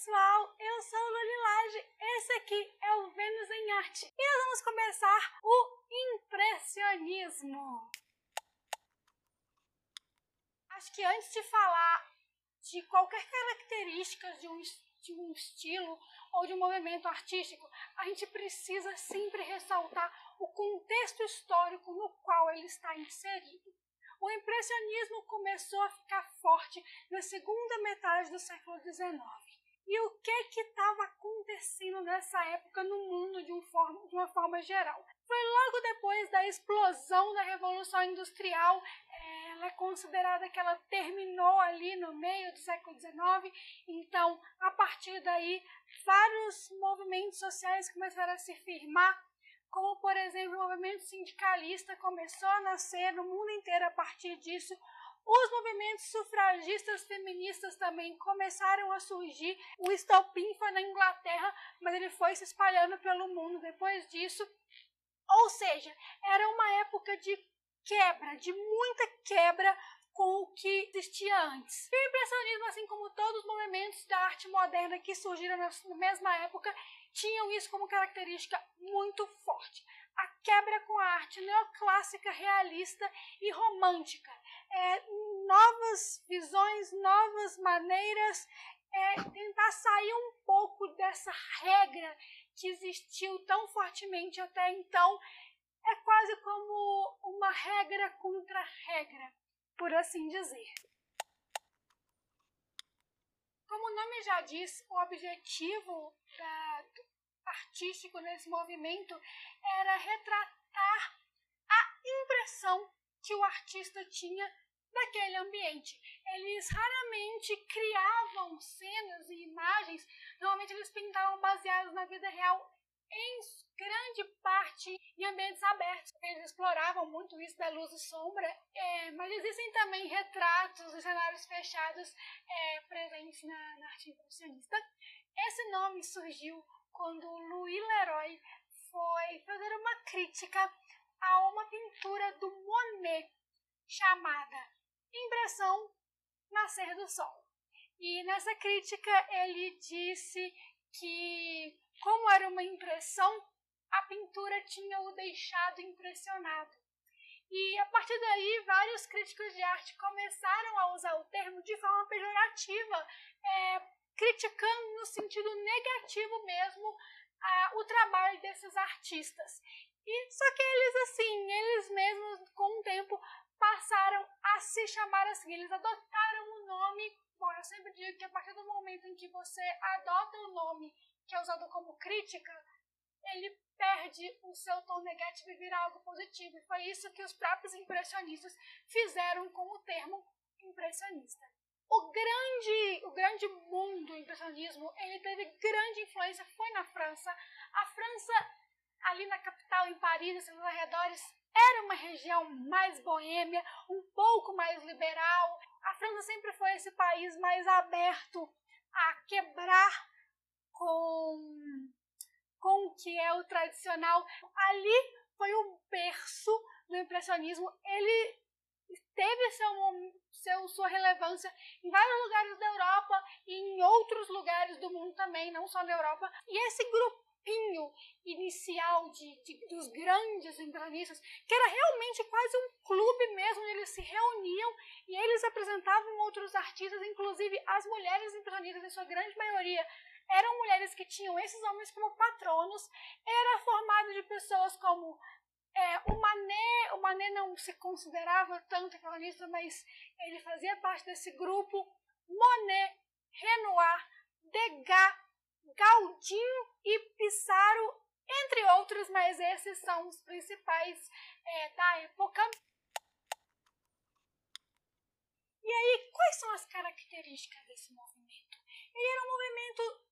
pessoal, eu sou a Lulilage, esse aqui é o Vênus em Arte e nós vamos começar o Impressionismo. Acho que antes de falar de qualquer característica de um, de um estilo ou de um movimento artístico, a gente precisa sempre ressaltar o contexto histórico no qual ele está inserido. O impressionismo começou a ficar forte na segunda metade do século XIX. E o que estava acontecendo nessa época no mundo de, um forma, de, uma forma geral? Foi logo depois da explosão da Revolução Industrial, é, ela é considerada que ela terminou ali no meio do século XIX, então a partir daí vários movimentos sociais começaram a se firmar como por exemplo o movimento sindicalista começou a nascer no mundo inteiro a partir disso. Os movimentos sufragistas feministas também começaram a surgir. O estopim foi na Inglaterra, mas ele foi se espalhando pelo mundo depois disso. Ou seja, era uma época de quebra, de muita quebra com o que existia antes. E o impressionismo, assim como todos os movimentos da arte moderna que surgiram na mesma época, tinham isso como característica muito forte. A quebra com a arte neoclássica, realista e romântica. É, novas visões, novas maneiras, é, tentar sair um pouco dessa regra que existiu tão fortemente até então. É quase como uma regra contra regra, por assim dizer. Como o nome já diz, o objetivo da, artístico nesse movimento era retratar a impressão que o artista tinha daquele ambiente. Eles raramente criavam cenas e imagens, normalmente eles pintavam baseados na vida real em grande parte em ambientes abertos. Eles exploravam muito isso da luz e sombra, é, mas existem também retratos e cenários fechados é, presentes na, na arte impressionista. Esse nome surgiu quando Louis Leroy foi fazer uma crítica a uma pintura do Monet chamada Impressão Nascer do Sol. E nessa crítica ele disse que, como era uma impressão, a pintura tinha o deixado impressionado. E a partir daí, vários críticos de arte começaram a usar o termo de forma pejorativa, é, criticando no sentido negativo mesmo a, o trabalho desses artistas. E só que eles assim, eles mesmos com o tempo passaram a se chamar assim, eles adotaram o nome. Bom, eu sempre digo que a partir do momento em que você adota o nome que é usado como crítica, ele perde o seu tom negativo e vira algo positivo. E foi isso que os próprios impressionistas fizeram com o termo impressionista. O grande, o grande mundo do impressionismo, ele teve grande influência, foi na França. A França, ali na capital, em Paris e nos arredores, era uma região mais boêmia, um pouco mais liberal. A França sempre foi esse país mais aberto a quebrar com, com o que é o tradicional. Ali foi o berço do impressionismo. Ele teve seu, seu, sua relevância em vários lugares da Europa e em outros lugares do mundo também, não só na Europa. E esse grupinho inicial de, de dos grandes impressionistas, que era realmente quase um clube mesmo, eles se reuniam e eles apresentavam outros artistas, inclusive as mulheres impressionistas, em sua grande maioria, eram mulheres que tinham esses homens como patronos, era formado de pessoas como é, o Manet, o Manet não se considerava tanto economista, mas ele fazia parte desse grupo. Monet, Renoir, Degas, Gaudin e Pissarro, entre outros, mas esses são os principais é, da época. E aí, quais são as características desse movimento? Ele era um movimento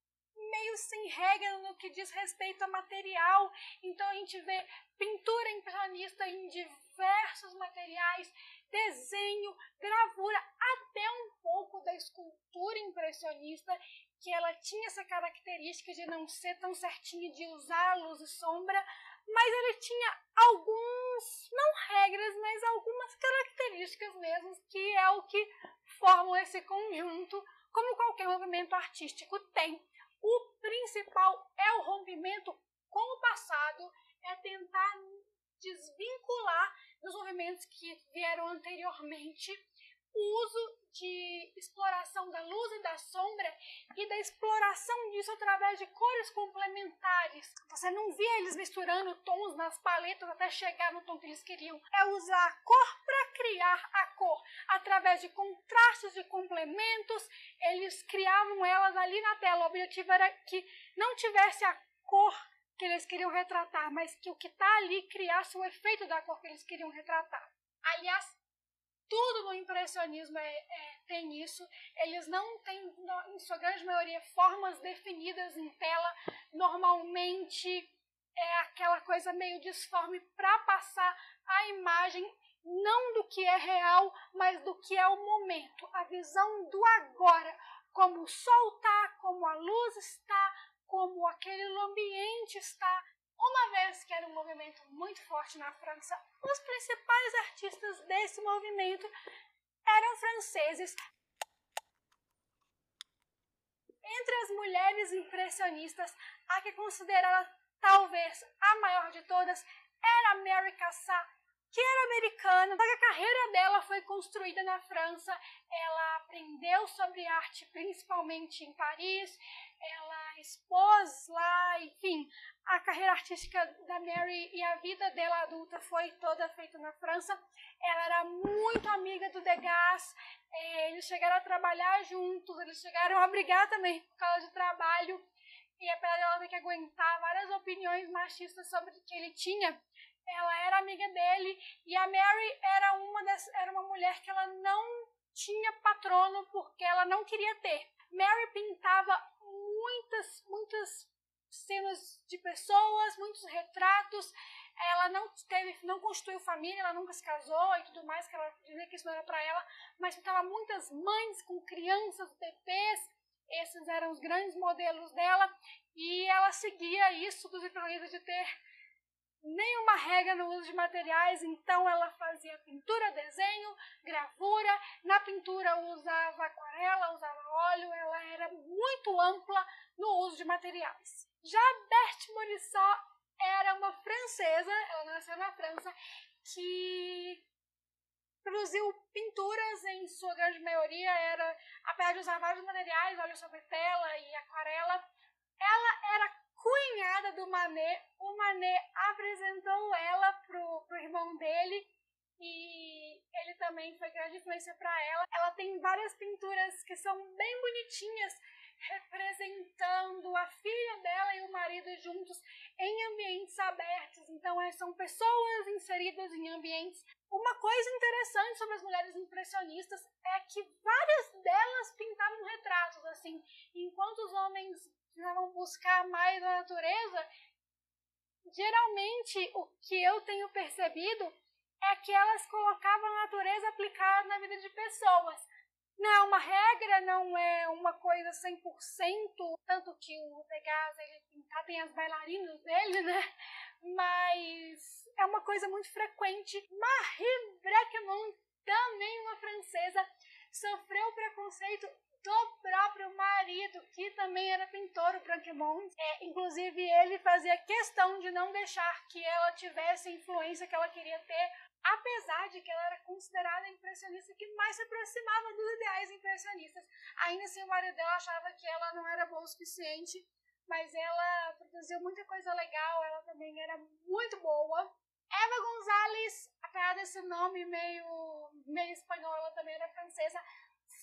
meio sem regra no que diz respeito a material. Então a gente vê pintura impressionista em diversos materiais, desenho, gravura, até um pouco da escultura impressionista, que ela tinha essa característica de não ser tão certinha de usar luz e sombra, mas ele tinha alguns, não regras, mas algumas características mesmo, que é o que formam esse conjunto, como qualquer movimento artístico tem. O principal é o rompimento com o passado, é tentar desvincular dos movimentos que vieram anteriormente o uso de exploração da luz e da sombra e da exploração disso através de cores complementares. Você não via eles misturando tons nas paletas até chegar no tom que eles queriam. É usar a cor para criar a cor. Através de contrastes e complementos, eles criavam elas ali na tela. O objetivo era que não tivesse a cor que eles queriam retratar, mas que o que está ali criasse o efeito da cor que eles queriam retratar. Aliás, tudo no impressionismo é, é, tem isso. Eles não têm, em sua grande maioria, formas definidas em tela. Normalmente é aquela coisa meio disforme para passar a imagem não do que é real, mas do que é o momento, a visão do agora, como o sol está, como a luz está, como aquele ambiente está, uma vez que era um movimento muito forte na França, os principais artistas desse movimento eram franceses. Entre as mulheres impressionistas, a que considerada talvez a maior de todas era Mary Cassatt, que era americana, só que a carreira dela foi construída na França. Ela aprendeu sobre arte principalmente em Paris, ela expôs lá, enfim, a carreira artística da Mary e a vida dela adulta foi toda feita na França. Ela era muito amiga do Degas, é, eles chegaram a trabalhar juntos, eles chegaram a brigar também por causa de trabalho. E apesar de ela ter que aguentar várias opiniões machistas sobre o que ele tinha, amiga dele e a Mary era uma das, era uma mulher que ela não tinha patrono porque ela não queria ter. Mary pintava muitas, muitas cenas de pessoas, muitos retratos. Ela não teve, não construiu família, ela nunca se casou e tudo mais, que ela dizia que isso não era para ela, mas pintava muitas mães com crianças, bebês. Esses eram os grandes modelos dela e ela seguia isso dos impressionistas de ter nenhuma regra no uso de materiais, então ela fazia pintura, desenho, gravura. Na pintura usava aquarela, usava óleo, ela era muito ampla no uso de materiais. Já Berthe Morisot era uma francesa, ela nasceu na França, que produziu pinturas em sua grande maioria, era, apesar de usar vários materiais, óleo sobre tela e aquarela, ela era cunhada do Manet. O Manet apresentou ela pro, pro irmão dele e ele também foi grande influência para ela. Ela tem várias pinturas que são bem bonitinhas, representando a filha dela e o marido juntos em ambientes abertos. Então, é, são pessoas inseridas em ambientes. Uma coisa interessante sobre as mulheres impressionistas é que várias delas pintavam retratos, assim, enquanto os homens precisavam buscar mais a natureza, geralmente o que eu tenho percebido é que elas colocavam a natureza aplicada na vida de pessoas. Não é uma regra, não é uma coisa 100%, tanto que o Degas, ele tá, tem as bailarinas dele, né? Mas é uma coisa muito frequente. Marie Breckman, também uma francesa, sofreu preconceito do próprio marido, que também era pintor, o Branquemont. É, inclusive, ele fazia questão de não deixar que ela tivesse a influência que ela queria ter, apesar de que ela era considerada a impressionista que mais se aproximava dos ideais impressionistas. Ainda assim, o marido dela achava que ela não era boa o suficiente, mas ela produziu muita coisa legal, ela também era muito boa. Eva Gonzalez, apesar desse nome meio, meio espanhol, ela também era francesa,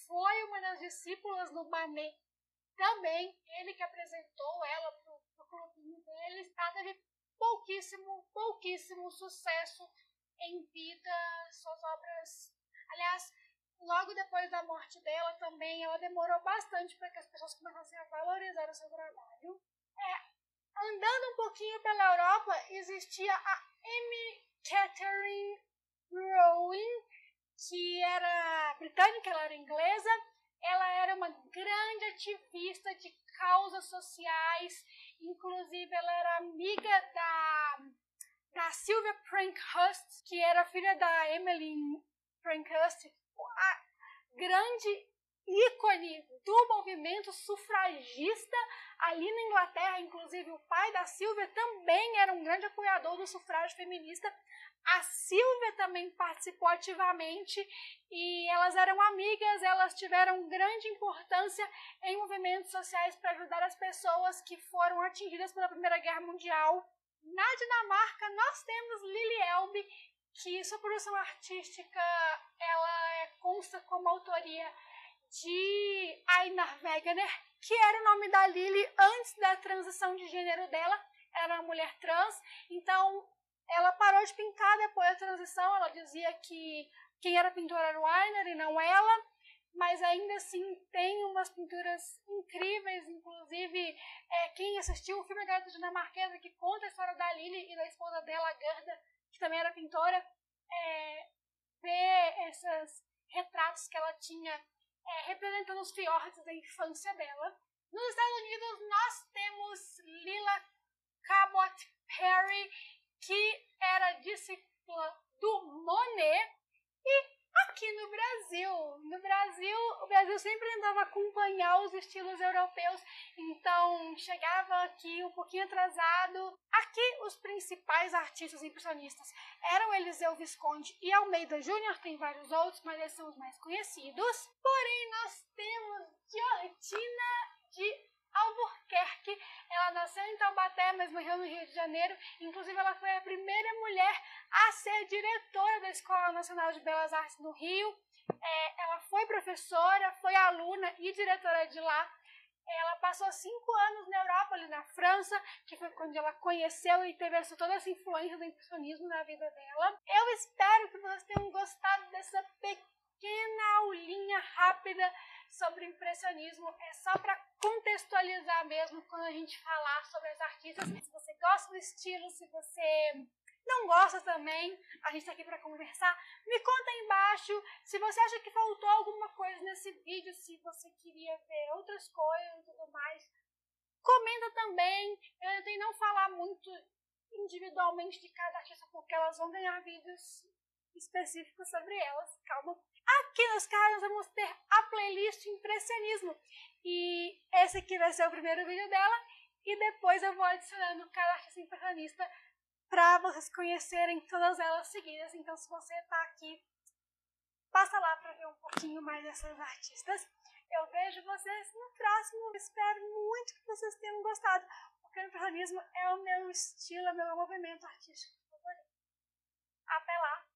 foi uma das discípulas do Manet também, ele que apresentou ela pro, pro clubinho dele, ela teve pouquíssimo, pouquíssimo sucesso em vida, suas obras, aliás, logo depois da morte dela também, ela demorou bastante para que as pessoas começassem a valorizar o seu trabalho. É, andando um pouquinho pela Europa, existia a Amy Catherine Rowan, que era britânica, ela era inglesa, ela era uma grande ativista de causas sociais, inclusive ela era amiga da, da Sylvia Prankhurst, que era filha da Emily Prankhurst, a grande ícone do movimento sufragista ali na Inglaterra, inclusive o pai da Silvia também era um grande apoiador do sufrágio feminista. A Silvia também participou ativamente e elas eram amigas, elas tiveram grande importância em movimentos sociais para ajudar as pessoas que foram atingidas pela Primeira Guerra Mundial. Na Dinamarca, nós temos Lili Elbe, que sua produção artística ela é, consta como autoria de Einar Wegener, que era o nome da Lily antes da transição de gênero dela. Era uma mulher trans, então ela parou de pintar depois da transição. Ela dizia que quem era pintor era o Einar e não ela, mas ainda assim tem umas pinturas incríveis. Inclusive, é, quem assistiu o filme Garota Dinamarquesa, que conta a história da Lily e da esposa dela, Gerda, que também era pintora, é, vê esses retratos que ela tinha é, representando os fiordes da infância dela. Nos Estados Unidos, nós temos Lila Cabot Perry, que era discípula do Monet, e aqui no Brasil. No Brasil, o Brasil sempre andava acompanhar os estilos europeus, então chegava aqui um pouquinho atrasado. Aqui, os principais artistas impressionistas eram Eliseu Visconde e Almeida Júnior, tem vários outros, mas esses são os mais conhecidos. Porém, nós temos Georgina de Albuquerque. Ela nasceu em Taubaté, mas morreu no Rio de Janeiro. Inclusive, ela foi a primeira mulher a ser diretora da Escola Nacional de Belas Artes no Rio. É, ela foi professora, foi aluna e diretora de lá. Ela passou cinco anos na Europa, ali na França, que foi quando ela conheceu e teve essa, toda essa influência do impressionismo na vida dela. Eu espero que vocês tenham gostado dessa pequena aulinha rápida sobre impressionismo. É só para contextualizar mesmo quando a gente falar sobre as artistas. Se você gosta do estilo, se você não gosta também, a gente está aqui para conversar. Me conta aí embaixo se você acha que faltou alguma coisa nesse vídeo, se você queria ver outras coisas e tudo mais. Comenta também. Eu tentei não falar muito individualmente de cada artista, porque elas vão ganhar vídeos específicos sobre elas. Calma. Aqui nos canais vamos ter a playlist Impressionismo. E esse aqui vai ser o primeiro vídeo dela. E depois eu vou adicionando cada artista impressionista para vocês conhecerem todas elas seguidas. Então, se você está aqui, passa lá para ver um pouquinho mais dessas artistas. Eu vejo vocês no próximo. Espero muito que vocês tenham gostado, porque o impressionismo é o meu estilo, é o meu movimento artístico favorito. Até lá!